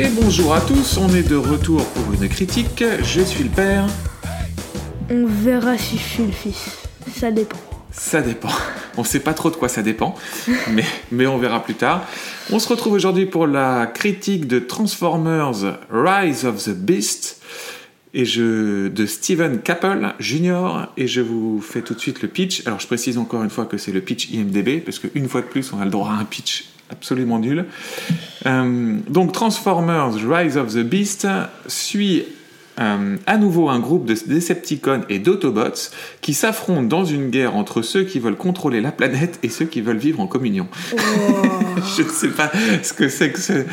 Et bonjour à tous, on est de retour pour une critique. Je suis le père. On verra si je suis le fils. Ça dépend. Ça dépend. On sait pas trop de quoi ça dépend, mais, mais on verra plus tard. On se retrouve aujourd'hui pour la critique de Transformers Rise of the Beast et je, de Steven Cappell Jr. Et je vous fais tout de suite le pitch. Alors je précise encore une fois que c'est le pitch IMDB, parce qu'une fois de plus, on a le droit à un pitch absolument nul. Euh, donc Transformers Rise of the Beast suit euh, à nouveau un groupe de Decepticons et d'Autobots qui s'affrontent dans une guerre entre ceux qui veulent contrôler la planète et ceux qui veulent vivre en communion. Je ne sais pas ce que c'est que ce,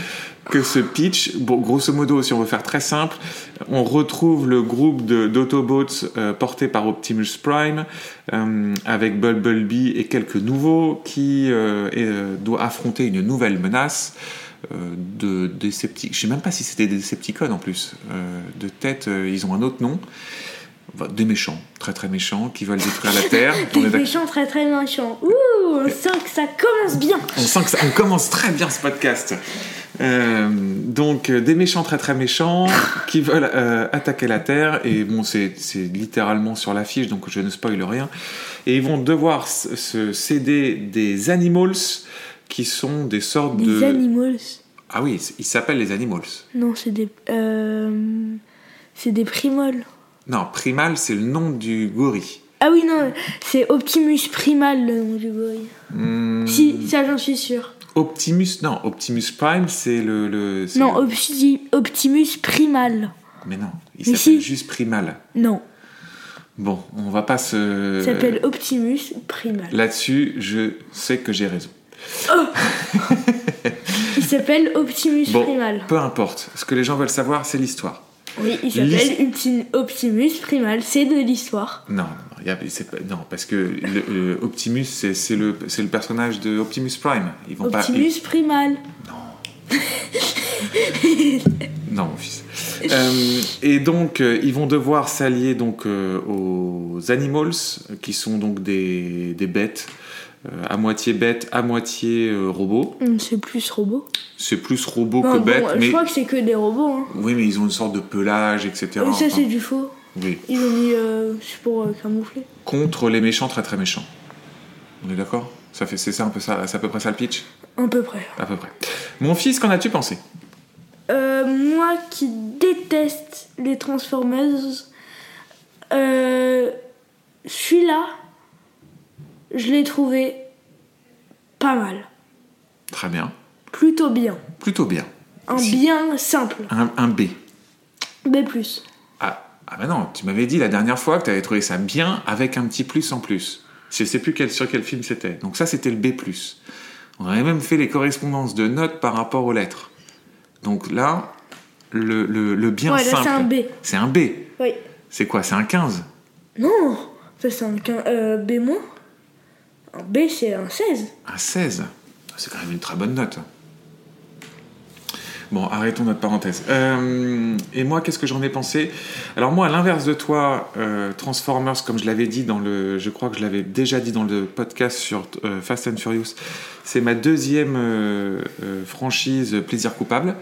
que ce pitch. Bon, grosso modo, si on veut faire très simple, on retrouve le groupe d'Autobots euh, porté par Optimus Prime euh, avec Bumblebee et quelques nouveaux qui euh, et, euh, doit affronter une nouvelle menace euh, de Decepticons. Je sais même pas si c'était des Decepticons en plus. Euh, de tête, ils ont un autre nom. Des méchants, très très méchants, qui veulent détruire la Terre. Des méchants très très méchants. Ouh, on sent que ça commence bien. On sent que ça, on commence très bien ce podcast. Euh, donc euh, des méchants très très méchants qui veulent euh, attaquer la Terre et bon c'est littéralement sur l'affiche donc je ne spoil rien et ils vont devoir se céder des animals qui sont des sortes Des de animals. ah oui ils s'appellent les animals Non, c'est des. Euh, c'est des primoles. non primal c'est le nom du gorille Ah oui, non, c'est Optimus Primal le nom du gorille. Hmm, Si, ça j'en suis sûr. Optimus non Optimus Prime c'est le, le c'est Non, le- Opti- Optimus Primal. mais non il Mais s'appelle si. juste primal Non, bon on va pas se il s'appelle Optimus Primal. Là-dessus, je sais que j'ai raison. Il s'appelle Optimus Bon, Primal. peu importe. Ce que les gens veulent savoir, c'est l'histoire. Oui, il s'appelle Optimus Primal. C'est de l'histoire. Non, non, non, il y a- c'est pas- non, parce que le, le Optimus, c'est c'est le, c'est le personnage de Optimus Prime. Ils vont Optimus Primal. pas. Non, mon fils. Euh, et donc, euh, ils vont devoir s'allier donc euh, aux animals, euh, qui sont donc des, des bêtes, euh, à moitié bêtes, à moitié euh, robots. Hum, C'est plus robot. C'est plus robot que bon, bête, Je mais crois que c'est que des robots. Hein. oui, mais ils ont une sorte de pelage, etc. Oui, ça Enfin, c'est du faux. oui. Ils ont mis. euh, c'est pour euh, camoufler. contre les méchants très très méchants. On est d'accord? Ça fait c'est ça un peu ça, c'est à peu près ça le pitch, À peu près. à peu près. Mon fils, qu'en as-tu pensé? Euh, moi qui déteste les Transformers, euh, celui-là, je l'ai trouvé pas mal. Très bien, Plutôt bien. plutôt bien. Un Si. bien simple. Un, un B. B. Ah, ah bah non, tu m'avais dit la dernière fois que tu avais trouvé ça bien avec un petit plus en plus. Je sais plus quel, sur quel film c'était. Donc ça, c'était le B+. On avait même fait les correspondances de notes par rapport aux lettres. Donc là, le, le, le bien Ouais, simple. c'est un B. C'est un B. Oui. C'est quoi C'est un 15 Non, ça c'est un quin- euh, B-. Un B c'est un 16. Un 16 C'est quand même une très bonne note. Bon, arrêtons notre parenthèse. Euh, et moi, qu'est-ce que j'en ai pensé? Alors moi, à l'inverse de toi, euh, Transformers, comme je l'avais dit dans le... Je crois que je l'avais déjà dit dans le podcast sur euh, Fast and Furious, c'est ma deuxième franchise plaisir coupable.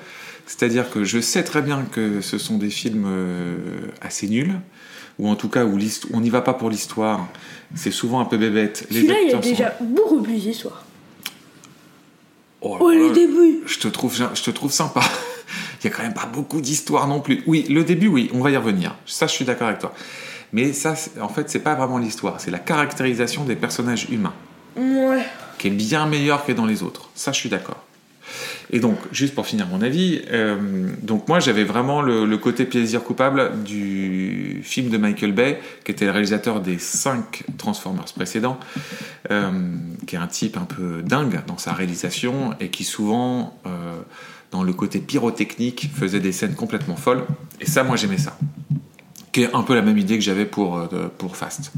C'est-à-dire que je sais très bien que ce sont des films assez nuls, ou en tout cas où on n'y va pas pour l'histoire. C'est souvent un peu bébête. Celui-là il y a acteurs sont- déjà beaucoup plus d'histoire. Oh, Oh là. débuts Je te trouve, je te trouve sympa. Il y a quand même pas beaucoup d'histoire non plus. Oui, le début, oui, on va y revenir. Ça, je suis d'accord avec toi. Mais ça, en fait, c'est pas vraiment l'histoire. C'est la caractérisation des personnages humains Ouais. qui est bien meilleure que dans les autres. Ça, je suis d'accord. Et donc, juste pour finir mon avis, euh, donc moi, j'avais vraiment le, côté plaisir coupable du film de Michael Bay, qui était le réalisateur des cinq Transformers précédents, euh, qui est un type un peu dingue dans sa réalisation et qui souvent, euh, dans le côté pyrotechnique, faisait des scènes complètement folles. Et ça, moi, j'aimais ça qui est un peu la même idée que j'avais pour, euh, Fast.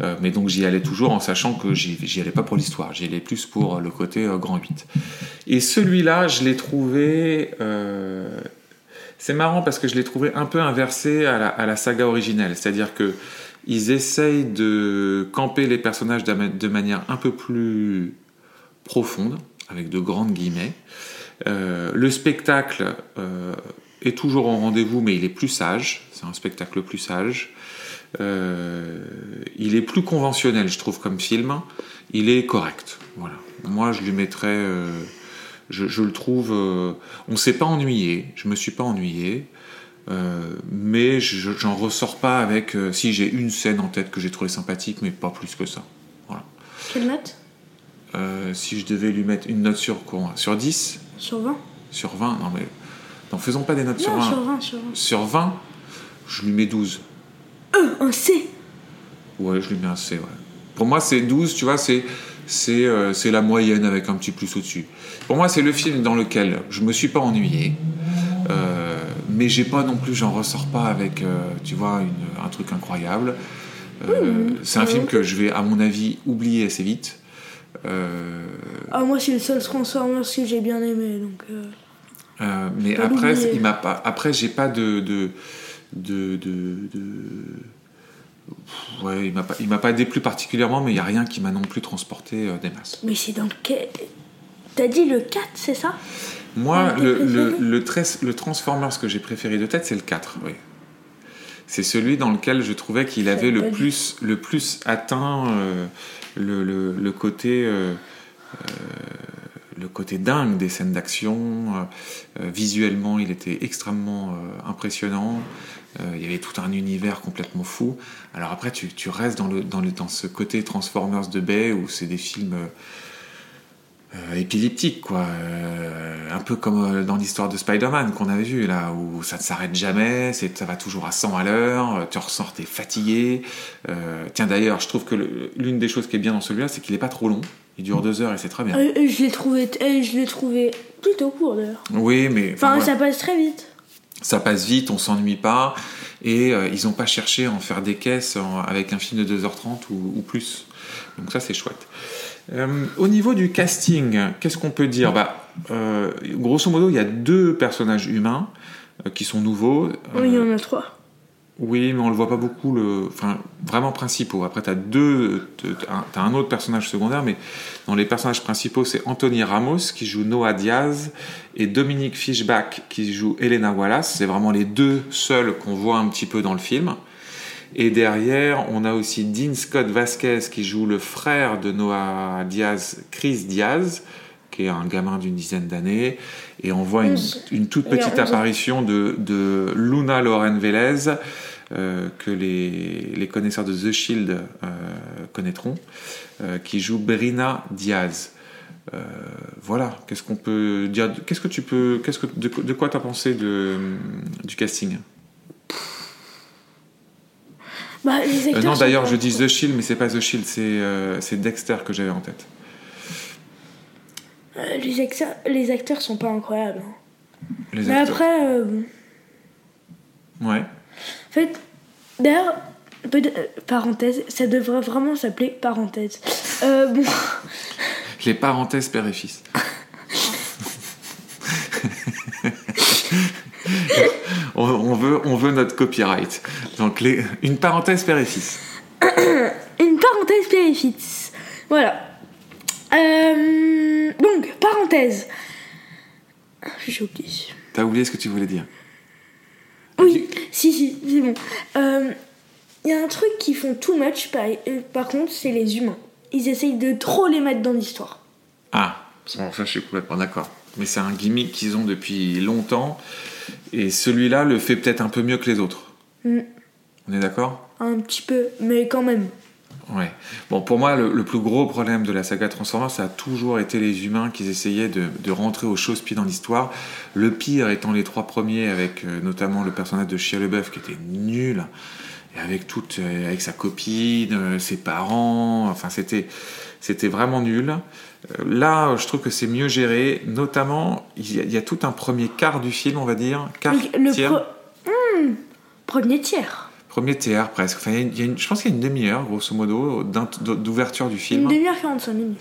Euh, mais donc j'y allais toujours en sachant que j'y allais pas pour l'histoire, j'y allais plus pour le côté euh, grand 8. Et celui-là, je l'ai trouvé... euh, C'est marrant parce que je l'ai trouvé un peu inversé à la, saga originelle, c'est-à-dire que ils essayent de camper les personnages de, ma- de manière un peu plus profonde, avec de grandes guillemets. Euh, le spectacle euh, est toujours en rendez-vous, mais il est plus sage. C'est un spectacle plus sage. Euh, il est plus conventionnel, je trouve, comme film. Il est correct. Voilà. Moi, je lui mettrais. euh, je, je le trouve. euh, on s'est pas ennuyé. Je me suis pas ennuyé. Euh, mais je- j'en ressors pas avec. si j'ai une scène en tête que j'ai trouvé sympathique, mais pas plus que ça. Voilà. Quelle note? Si je devais lui mettre une note sur quoi? Sur 10 Sur 20 Sur 20 Non, mais. Faisons pas des notes sur Non, 20. sur 20, sur 20. Sur 20, je lui mets 12. Euh, un C Ouais, je lui mets un C, ouais. Pour moi, c'est 12, tu vois, c'est. C'est euh, la moyenne avec un petit plus au-dessus. Pour moi, c'est le film dans lequel je me suis pas ennuyé, euh, mais j'ai pas non plus, j'en ressors pas avec, euh, tu vois, une- un truc incroyable. Euh, c'est un film que je vais, à mon avis, oublier assez vite. Ah, moi, c'est le seul Transformers que j'ai bien aimé, donc... euh, mais après, il m'a pas. Après, j'ai pas de de de de. Ouais, il m'a pas, il m'a pas déplu particulièrement, mais il y a rien qui m'a non plus transporté euh, des masses. Mais c'est dans quel... T'as dit le 4, c'est ça? Moi, le, le, le, le Transformers que j'ai préféré de tête, c'est le 4, oui. C'est celui dans lequel je trouvais qu'il avait le plus, le plus atteint euh, le, le, le côté, euh, le côté dingue des scènes d'action. Euh, euh, visuellement, il était extrêmement euh, impressionnant. Il y avait tout un univers complètement fou. Alors après, tu, restes dans, le, dans, ce côté Transformers de Bay où c'est des films épileptiques, quoi. Un peu comme dans l'histoire de Spider-Man qu'on avait vu, là, où ça ne s'arrête jamais, ça va toujours à 100 à l'heure, tu ressors, t'es fatigué. Tiens, d'ailleurs, je trouve que l'une des choses qui est bien dans celui-là, c'est qu'il n'est pas trop long. Il dure deux heures et c'est très bien. Euh, euh, Je l'ai trouvé, euh, je l'ai trouvé plutôt court, d'ailleurs. Oui, mais Enfin, voilà. ça passe très vite. ça passe vite, on s'ennuie pas, et euh, ils n'ont pas cherché à en faire des caisses en- avec un film de 2h30 ou, ou plus. Donc ça, c'est chouette. Euh, au niveau du casting, qu'est-ce qu'on peut dire? Bah, euh, Grosso modo, il y a deux personnages humains euh, qui sont nouveaux. Oui, il y Euh, en a trois. Oui, mais on le voit pas beaucoup, enfin, vraiment principaux. Après, tu as deux, t'as un autre personnage secondaire, mais dans les personnages principaux, c'est Anthony Ramos qui joue Noah Diaz et Dominique Fishback qui joue Elena Wallace. C'est vraiment les deux seuls qu'on voit un petit peu dans le film. Et derrière, on a aussi Dean Scott Vasquez qui joue le frère de Noah Diaz, Chris Diaz, qui est un gamin d'une dizaine d'années. Et on voit une, toute petite apparition de, de Luna Loren Velez, euh, que les, les connaisseurs de The Shield euh, connaîtront, euh, qui joue Brina Diaz. Voilà, qu'est-ce qu'on peut dire Qu'est-ce que tu peux, qu'est-ce que de, de quoi t'as pensé de, du casting? Bah, les Non, d'ailleurs, je dis The Shield, mais c'est pas The Shield, c'est c'est Dexter que j'avais en tête. Euh, les, acteurs, les acteurs sont pas incroyables. hein. Les Mais acteurs. après, euh, bon. Ouais. en fait, d'ailleurs, euh, parenthèse, ça devrait vraiment s'appeler parenthèse. Euh, bon, Les parenthèses père et fils. on, on veut, on veut notre copyright. Donc, les, une parenthèse père et fils. une parenthèse périfice. Voilà. Euh, parenthèse. J'ai oublié. T'as oublié ce que tu voulais dire Oui, si, si, c'est bon. Euh, Il y a un truc qui font too much, par, euh, par contre, c'est les humains. Ils essayent de trop les mettre dans l'histoire. Ah, bon, ça je suis complètement d'accord. Mais c'est un gimmick qu'ils ont depuis longtemps. Et celui-là le fait peut-être un peu mieux que les autres. Mm. On est d'accord? Un petit peu, mais quand même. Ouais. Bon, pour moi, le, le plus gros problème de la saga Transformers, ça a toujours été les humains qui essayaient de, de rentrer au chausse-pied dans l'histoire. Le pire étant les trois premiers, avec euh, notamment le personnage de Shia LeBeouf qui était nul, et avec toute, euh, avec sa copine, euh, ses parents. Enfin, c'était, c'était vraiment nul. Là, je trouve que c'est mieux géré. Notamment, il y, a, il y a tout un premier quart du film, on va dire, quart, le tiers. pro- Hmm, premier tiers. Premier tiers presque. Enfin, il y a une- je pense qu'il y a une demi-heure, grosso modo, d'ouverture du film. Une demi-heure 45 minutes.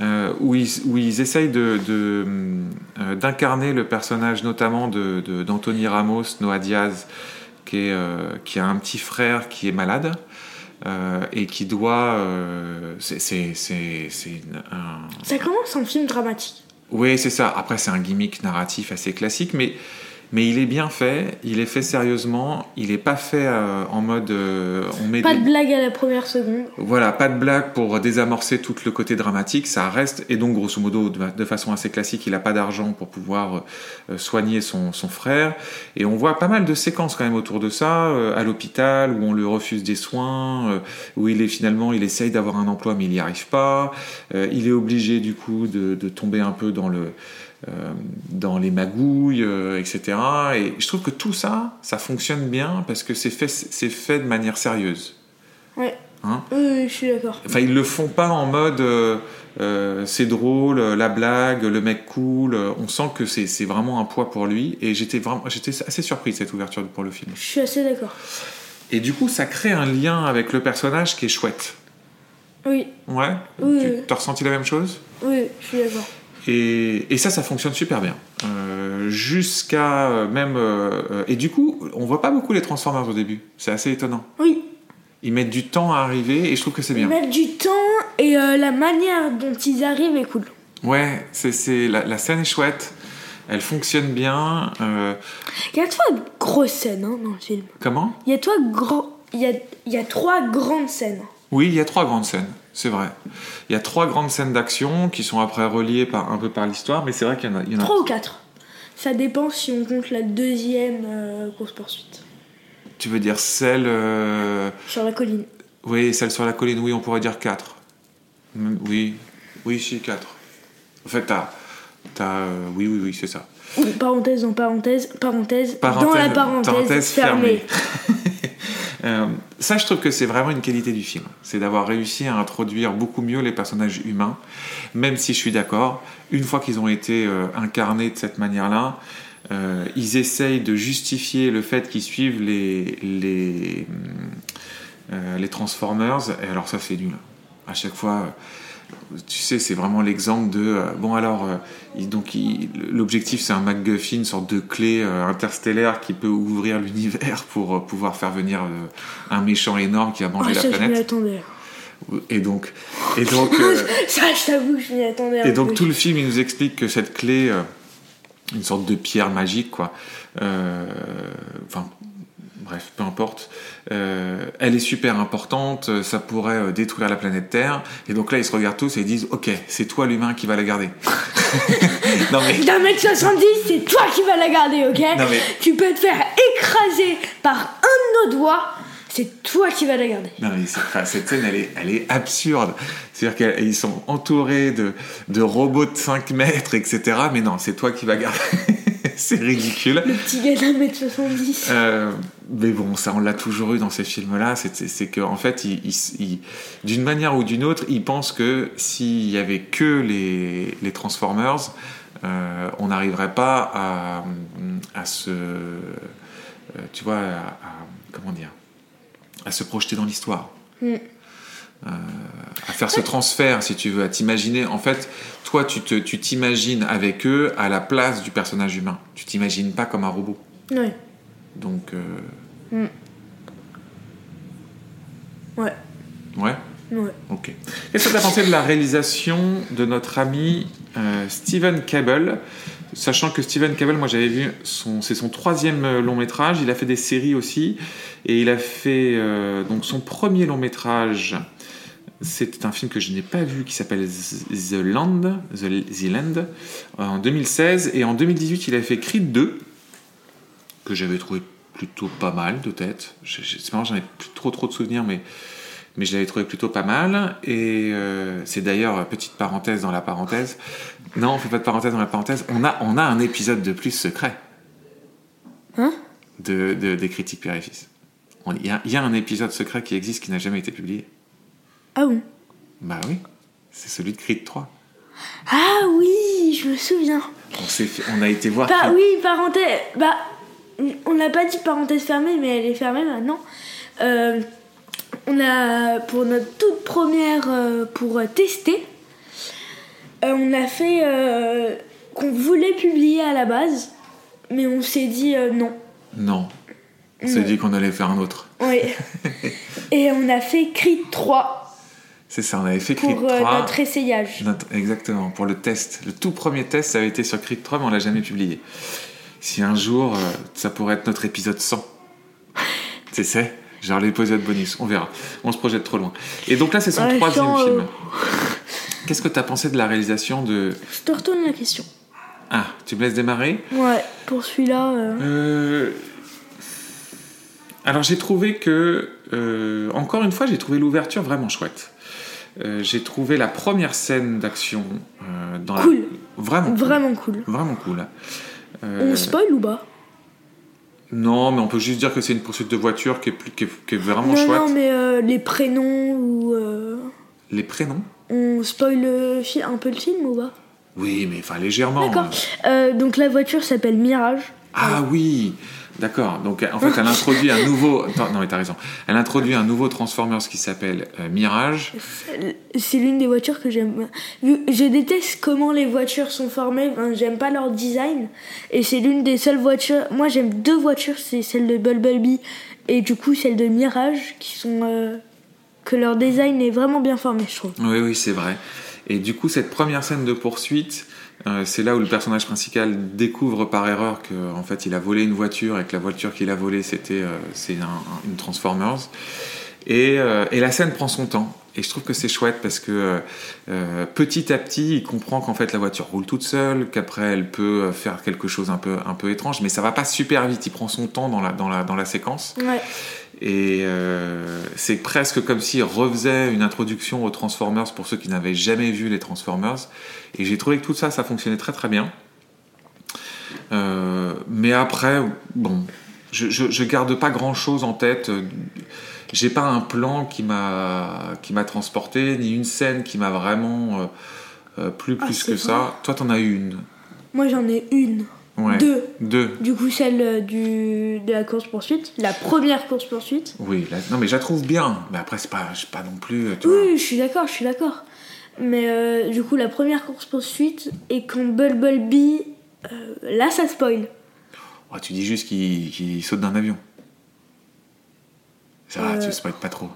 euh, où, ils, où ils essayent de, de, euh, d'incarner le personnage notamment de- d'Anthony Ramos, Noah Diaz, qui, est, euh, qui a un petit frère qui est malade euh, et qui doit... c'est, un... Ça commence en film dramatique. Oui, c'est ça. Après, c'est un gimmick narratif assez classique, mais mais il est bien fait, il est fait sérieusement, il n'est pas fait euh, en mode euh, on met pas de blague à la première seconde. Voilà, pas de blague pour désamorcer tout le côté dramatique, ça reste et donc grosso modo de, façon assez classique, il n'a pas d'argent pour pouvoir euh, soigner son, son, frère et on voit pas mal de séquences quand même autour de ça à l'hôpital où on lui refuse des soins, où il est finalement il essaye d'avoir un emploi mais il n'y arrive pas, il est obligé du coup de, de tomber un peu dans le euh, dans les magouilles, euh, etc. Et je trouve que tout ça, ça fonctionne bien parce que c'est fait, c'est fait de manière sérieuse. Ouais. Hein oui, je suis d'accord. Enfin, ils le font pas en mode euh, c'est drôle, la blague, le mec cool. On sent que c'est vraiment un poids pour lui. Et j'étais vraiment, j'étais assez surpris de cette ouverture pour le film. Je suis assez d'accord. Et du coup, ça crée un lien avec le personnage qui est chouette. Oui. Ouais. Oui. Tu as ressenti la même chose? Oui, je suis d'accord. Et, ça, ça fonctionne super bien. Euh, jusqu'à euh, même. Euh, et du coup, on voit pas beaucoup les Transformers au début. C'est assez étonnant. Oui. Ils mettent du temps à arriver et je trouve que c'est bien. Ils mettent du temps et la manière dont ils arrivent est cool. Ouais, c'est, la, la, scène est chouette. Elle fonctionne bien. Il y a trois grosses scènes hein, dans le film. Comment? Il y a trois gros... Il y a, il y a trois grandes scènes. Oui, il y a trois grandes scènes. C'est vrai. Il y a trois grandes scènes d'action qui sont après reliées par, un peu par l'histoire, mais c'est vrai qu'il y en a. Il y en a... Trois ou quatre. Ça dépend si on compte la deuxième euh, course poursuite. Tu veux dire celle. Euh, sur la colline. Oui, celle sur la colline, oui, on pourrait dire quatre. Oui, oui, si, quatre. En fait, t'as. As, euh, oui, oui, oui, c'est ça. Parenthèse en parenthèse, parenthèse, dans la parenthèse, fermée. Euh, ça, je trouve que c'est vraiment une qualité du film. C'est d'avoir réussi à introduire beaucoup mieux les personnages humains, même si je suis d'accord, une fois qu'ils ont été euh, incarnés de cette manière-là, euh, ils essayent de justifier le fait qu'ils suivent les, les, les Transformers, et alors ça c'est nul. À chaque fois, tu sais, c'est vraiment l'exemple de euh, bon alors euh, donc l'objectif c'est un MacGuffin, une sorte de clé euh, interstellaire qui peut ouvrir l'univers pour pouvoir faire venir un méchant énorme qui va manger ah, la planète. Je attendais. Et donc, et donc, ça, je t'avoue, je m'y attendais. Et donc tout le film, il nous explique que cette clé, une sorte de pierre magique, quoi. Enfin, bref, peu importe. Euh, elle est super importante, ça pourrait euh, détruire la planète Terre. Et donc là, ils se regardent tous et ils disent Ok, c'est toi l'humain qui va la garder. non mais. D'un mètre 70, c'est toi qui vas la garder, ok non, mais... Tu peux te faire écraser par un de nos doigts. C'est toi qui vas la garder. Non mais cette scène, elle est, elle est absurde. C'est-à-dire qu'ils sont entourés de, de robots de 5 mètres, etc. Mais non, c'est toi qui vas garder. c'est ridicule. Le petit gars d'un mètre 70. Euh, mais bon, ça, on l'a toujours eu dans ces films-là. C'est qu'en en fait, d'une manière ou d'une autre, ils pensent que s'il y avait que les, les Transformers, euh, on n'arriverait pas à, à se. Euh, tu vois, à, comment dire À se projeter dans l'histoire. Mm. Euh, à faire ce transfert, si tu veux, à t'imaginer. En fait, toi, tu t'imagines avec eux à la place du personnage humain. Tu t'imagines pas comme un robot. Oui. Donc. Euh... Mm. Ouais. Ouais Ouais. Ok. Qu'est-ce que tu as pensé de la réalisation de notre ami euh, Steven Cable? Sachant que Steven Cable, moi j'avais vu, son, c'est son troisième euh, long métrage, il a fait des séries aussi, et il a fait euh, donc son premier long métrage c'est un film que je n'ai pas vu qui s'appelle The Land, The, Land, en 2016. Et en 2018, il a fait Creed 2, que j'avais trouvé plutôt pas mal de tête. C'est marrant, j'en ai plus trop trop de souvenirs, mais, mais je l'avais trouvé plutôt pas mal. Et euh, c'est d'ailleurs, petite parenthèse dans la parenthèse. Non, on fait pas de parenthèse dans la parenthèse. On a, on a un épisode de plus secret. Hein? De, Des critiques père Il y, y a un épisode secret qui existe qui n'a jamais été publié. Ah bon? Bah oui, c'est celui de Creed 3. Ah oui, je me souviens. On, on a été voir. Bah oui, parenthèse. Bah, on n'a pas dit parenthèse fermée, mais elle est fermée maintenant. Euh, on a, pour notre toute première, euh, pour tester, euh, on a fait qu'on voulait publier à la base, mais on s'est dit non. Non. On s'est dit qu'on allait faire un autre. Oui. Et on a fait Creed 3 C'est ça, on avait fait pour euh, 3. notre essayage. Notre- exactement, pour le test. Le tout premier test, ça avait été sur Creed 3, mais on l'a jamais publié. Si un jour, euh, ça pourrait être notre épisode 100. Tu sais Genre l'épisode bonus, on verra. On se projette trop loin. Et donc là, c'est son Ouais, troisième sans, euh, film. Qu'est-ce que tu as pensé de la réalisation de... Je te retourne la question. Ah, tu me laisses démarrer Ouais, pour celui-là. euh, Euh, Alors j'ai trouvé que, euh, encore une fois, j'ai trouvé l'ouverture vraiment chouette. Euh, j'ai trouvé la première scène d'action euh, dans Cool. la... Vraiment cool. Vraiment cool. Vraiment cool. On spoil ou pas? Non, mais on peut juste dire que c'est une poursuite de voiture qui est, plus- qui est- qui est vraiment Non, chouette. non, mais euh, les prénoms ou. euh, Les prénoms on spoil le fi- un peu le film ou pas? Oui, mais enfin légèrement. D'accord. Euh, donc la voiture s'appelle Mirage. Ah oui, d'accord. Donc en fait, elle introduit un nouveau. Attends, non, mais t'as raison. Elle introduit un nouveau Transformers qui s'appelle euh, Mirage. C'est l'une des voitures que j'aime. Je déteste comment les voitures sont formées. enfin, j'aime pas leur design. Et c'est l'une des seules voitures. Moi, j'aime deux voitures. C'est celle de Bumblebee et du coup celle de Mirage, qui sont euh, que leur design est vraiment bien formé, je trouve. Oui, oui, c'est vrai. Et du coup, cette première scène de poursuite, euh, c'est là où le personnage principal découvre par erreur que en fait, il a volé une voiture et que la voiture qu'il a volée, c'était euh, c'est un- un- une Transformers. Et, euh, et la scène prend son temps. Et je trouve que c'est chouette parce que petit à petit, il comprend qu'en fait la voiture roule toute seule, qu'après elle peut faire quelque chose un peu, un peu étrange, mais ça va pas super vite. Il prend son temps dans la, dans la, dans la séquence. Et euh, c'est presque comme s'il refaisait une introduction aux Transformers pour ceux qui n'avaient jamais vu les Transformers. Et j'ai trouvé que tout ça, ça fonctionnait très très bien. Euh, mais après, bon, je, je, je garde pas grand chose en tête. J'ai pas un plan qui m'a qui m'a transporté, ni une scène qui m'a vraiment euh, euh, plu Ah, plus que ça. Toi, t'en as eu une. Moi, j'en ai une. Ouais. Deux. Deux. Du coup, celle euh, du, de la course-poursuite. La première course-poursuite. Oui. non, mais je la trouve bien. Mais après, c'est pas, pas non plus. Tu vois. Oui, je suis d'accord, je suis d'accord. Mais euh, du coup, la première course-poursuite, et quand Bumblebee. euh, là, ça spoil. Oh, tu dis juste qu'il saute d'un avion. Ça va, Euh. tu spoil pas trop.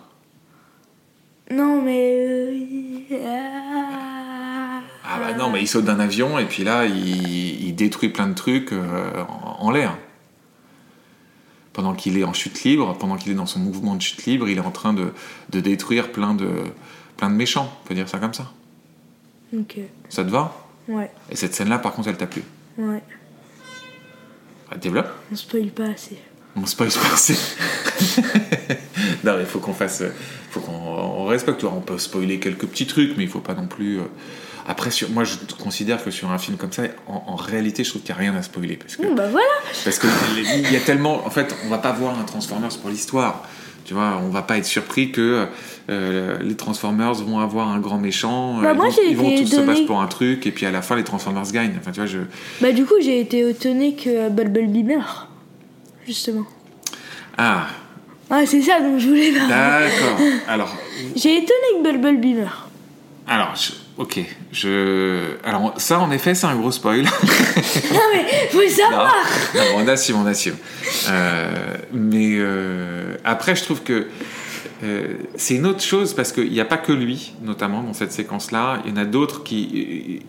Non, mais. euh, ah. Ah bah non, mais il saute d'un avion et puis là, il, il détruit plein de trucs euh, en, en l'air. Pendant qu'il est en chute libre, pendant qu'il est dans son mouvement de chute libre, il est en train de, de détruire plein de, plein de méchants. On peut dire ça comme ça. Ok, Ça te va? Ouais, Et cette scène-là, par contre, elle t'a plu? ouais. Ah, développe. On spoil pas assez. On spoil pas assez. non, mais il faut qu'on fasse. faut qu'on on respecte. On peut spoiler quelques petits trucs, mais il faut pas non plus. euh, Après, sur, moi, je considère que sur un film comme ça, en, en réalité, je trouve qu'il n'y a rien à spoiler. Parce que, Bon, bah voilà. parce que il y a tellement. En fait, on va pas voir un Transformers pour l'histoire. Tu vois, on va pas être surpris que euh, les Transformers vont avoir un grand méchant. Bah, euh, moi, ils vont, ils vont tous se battre pour un truc, et puis à la fin, les Transformers gagnent. Enfin, tu vois, je. Bah, du coup, j'ai été étonnée que Bumblebee meurt. Justement. Ah, Ah, c'est ça dont je voulais parler. d'accord. Alors, J'ai étonné que Bumblebee meurt. Alors, je- ok, je. Alors, ça, en effet, c'est un gros spoil. Non, mais faut non, savoir. non, on assume, on assume. Euh, mais euh, après, je trouve que euh, c'est une autre chose parce qu'il n'y a pas que lui, notamment dans cette séquence-là. Il y en a d'autres qui.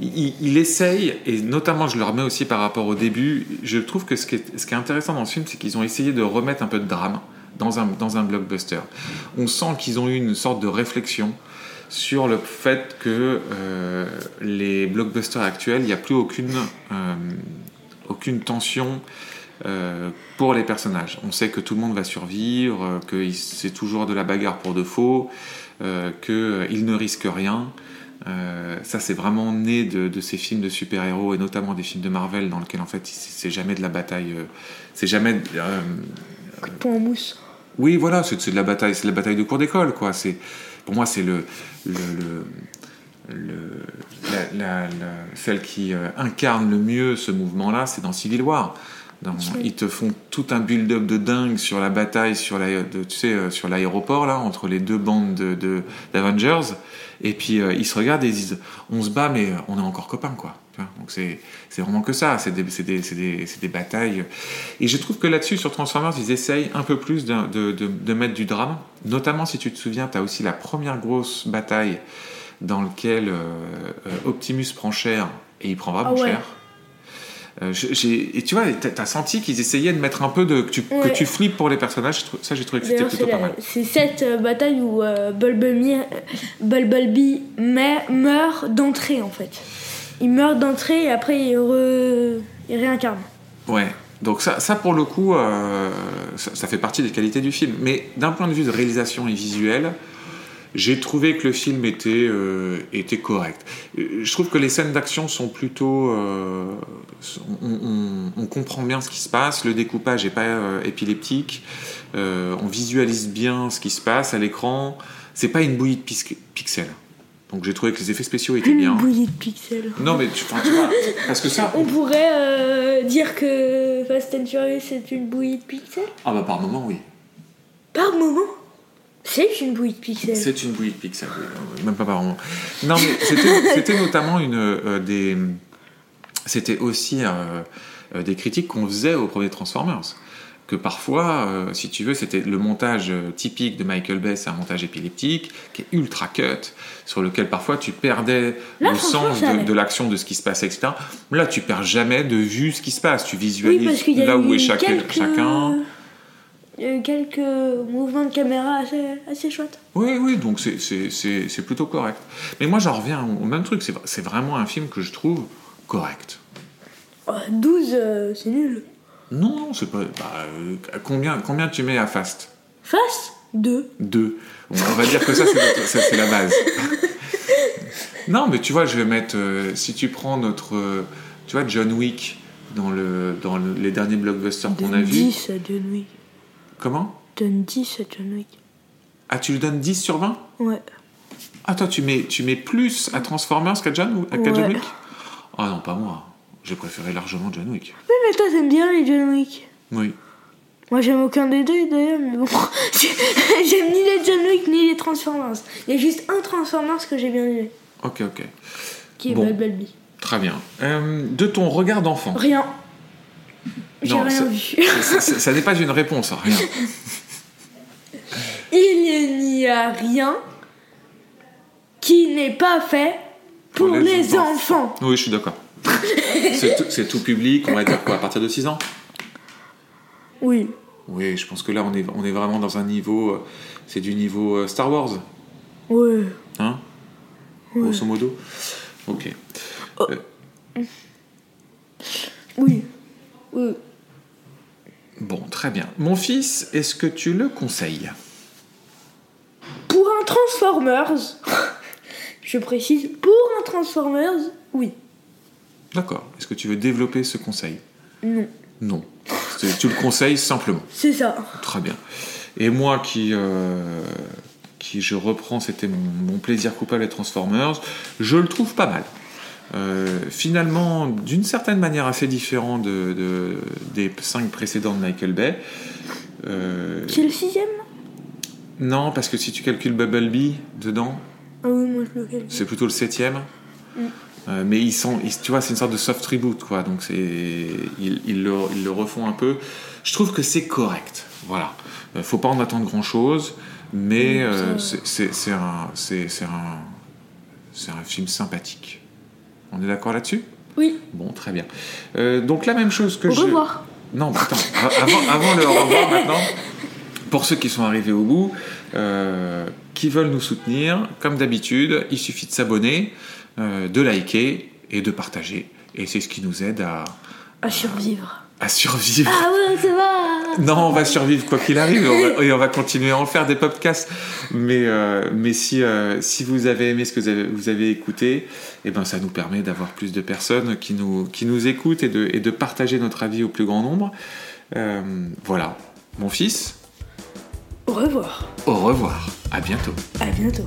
Il, il- essaye, et notamment je le remets aussi par rapport au début, je trouve que ce qui est, intéressant dans ce film, c'est qu'ils ont essayé de remettre un peu de drame dans un, dans un blockbuster. On sent qu'ils ont eu une sorte de réflexion sur le fait que euh, les blockbusters actuels, il n'y a plus aucune, euh, aucune tension euh, pour les personnages. On sait que tout le monde va survivre, euh, que c'est toujours de la bagarre pour de faux, euh, qu'ils ne risquent rien. Euh, ça, c'est vraiment né de, de ces films de super-héros et notamment des films de Marvel dans lesquels en fait c'est jamais de la bataille, euh, c'est jamais euh, Point en mousse. oui, voilà, c'est de la bataille, c'est de la bataille de cours d'école, quoi. C'est, pour moi, c'est le, le, le- le- la- la- la- celle qui euh, incarne le mieux ce mouvement-là, c'est dans Civil War. Dans- ils te font tout un build-up de dingue sur la bataille sur la, de- tu sais, euh, sur l'aéroport là entre les deux bandes de, de- d'Avengers, et puis euh, ils se regardent et ils disent, on se bat mais on est encore copains, quoi. Donc c'est c'est vraiment que ça, c'est des, c'est des, c'est des, c'est des batailles. Et je trouve que là-dessus, sur Transformers, ils essayent un peu plus de, de, de, de mettre du drame. Notamment, si tu te souviens, tu as aussi la première grosse bataille dans laquelle euh, euh, Optimus prend cher et il prend vraiment Ah ouais. cher. Euh, et tu vois, t'as t'as senti qu'ils essayaient de mettre un peu de. que tu, que Ouais. tu flippes pour les personnages. Ça, j'ai trouvé que c'était plutôt pas mal. c'est cette euh, bataille où euh, mais- meurt d'entrée en fait. Il meurt d'entrée et après il, re- il réincarne. Ouais. Donc ça, ça pour le coup, euh, ça, ça fait partie des qualités du film. Mais d'un point de vue de réalisation et visuel, j'ai trouvé que le film était, euh, était correct. Euh, Je trouve que les scènes d'action sont plutôt... euh, on, on- on comprend bien ce qui se passe, le découpage n'est pas euh, épileptique, on visualise bien ce qui se passe à l'écran. C'est pas une bouillie de pixels. Donc j'ai trouvé que les effets spéciaux étaient Une bien. bouillie de pixels. Non mais tu, tu vois, parce que ça... On pourrait dire que Fast and Furious c'est une bouillie de pixels? Ah bah par moment oui. Par moment? C'est une bouillie de pixels. C'est une bouillie de pixels, oui, euh, même pas par moment. Non, mais c'était- c'était notamment une, euh, des. C'était aussi euh, des critiques qu'on faisait au premier Transformers. Que parfois, euh, si tu veux, c'était le montage typique de Michael Bay, c'est un montage épileptique, qui est ultra cut, sur lequel parfois tu perdais Là, le sens de, l'action, de ce qui se passe, etc. Là, tu perds jamais de vue ce qui se passe. Tu visualises là où est chaque- quelques... chacun. Il y a eu quelques mouvements de caméra assez, assez chouettes. Oui, oui, donc c'est- plutôt correct. Mais moi, j'en reviens au même truc. C'est vraiment un film que je trouve correct. Oh, 12, euh, c'est nul. Non, non, c'est pas. bah, euh, combien, combien tu mets à Fast? Face 2. Deux. Bon, on va dire que ça, c'est la base. non, mais tu vois, je vais mettre. euh, si tu prends notre. tu vois, John Wick dans, le, dans le- les derniers blockbusters qu'on a vus. 10 à John Wick. Comment Donne 10 à John Wick. Ah, tu lui donnes 10 sur 20 Ouais. Ah, toi, tu mets, tu mets plus à Transformers qu'à John, qu'à John Ouais. Wick Ah non, pas moi. J'ai préféré largement John Wick. Oui, mais toi, t'aimes bien les John Wick. Oui. Moi, j'aime aucun des deux d'ailleurs, mais bon. j'aime ni les John Wick ni les Transformers. Il y a juste un Transformers que j'ai bien aimé, Ok, ok. qui est Bon. Bumblebee. Très bien. Euh, de ton regard d'enfant. Rien. J'ai Non, rien ça- vu. ça, ça- ça n'est pas une réponse, hein, rien. Il n'y a rien qui n'est pas fait pour, Pour les les, enfants. enfants. Oui, je suis d'accord. C'est tout, public, on va dire quoi, à partir de 6 ans? Oui. Oui, je pense que là, on est, on est vraiment dans un niveau. euh, C'est du niveau euh, Star Wars, Ouais. hein? Grosso modo. Ok. Oui. Oui. Bon, très bien. Mon fils, est-ce que tu le conseilles? Pour un Transformers, je précise, pour un Transformers, oui. D'accord. Est-ce que tu veux développer ce conseil? Non. Non. Tu le conseilles simplement. C'est ça. Très bien. Et moi qui, euh, qui je reprends, c'était mon, mon plaisir coupable à Transformers, je le trouve pas mal. Euh, finalement, d'une certaine manière assez différent de, de- des cinq précédents de Michael Bay. Euh, C'est le sixième? Non, parce que si tu calcules Bumblebee dedans, Ah oui, moi je le calcule. c'est plutôt le septième. Euh, mais ils sont, ils- tu vois, c'est une sorte de soft reboot, quoi. Donc c'est, ils, ils le, ils le refont un peu. Je trouve que c'est correct. Voilà. Euh, faut pas en attendre grand chose, mais Mm, ça- c'est, c'est- c'est un, c'est, c'est un, c'est un film sympathique. On est d'accord là-dessus? Oui. Bon, très bien. Euh, donc la même chose que Au je. revoir. Non, attends, avant le au revoir maintenant, pour ceux qui sont arrivés au bout, euh, qui veulent nous soutenir, comme d'habitude, il suffit de s'abonner, euh, de liker et de partager. Et c'est ce qui nous aide à, À survivre. À survivre. Ah ouais, ça va. Non, on va survivre quoi qu'il arrive et on, va, et on va continuer à en faire des podcasts. Mais, euh, mais si, euh, si vous avez aimé ce que vous avez, vous avez écouté, eh ben, ça nous permet d'avoir plus de personnes qui nous, qui nous écoutent et de, et de partager notre avis au plus grand nombre. Euh, voilà. Mon fils, Au revoir. au revoir. À bientôt. À bientôt.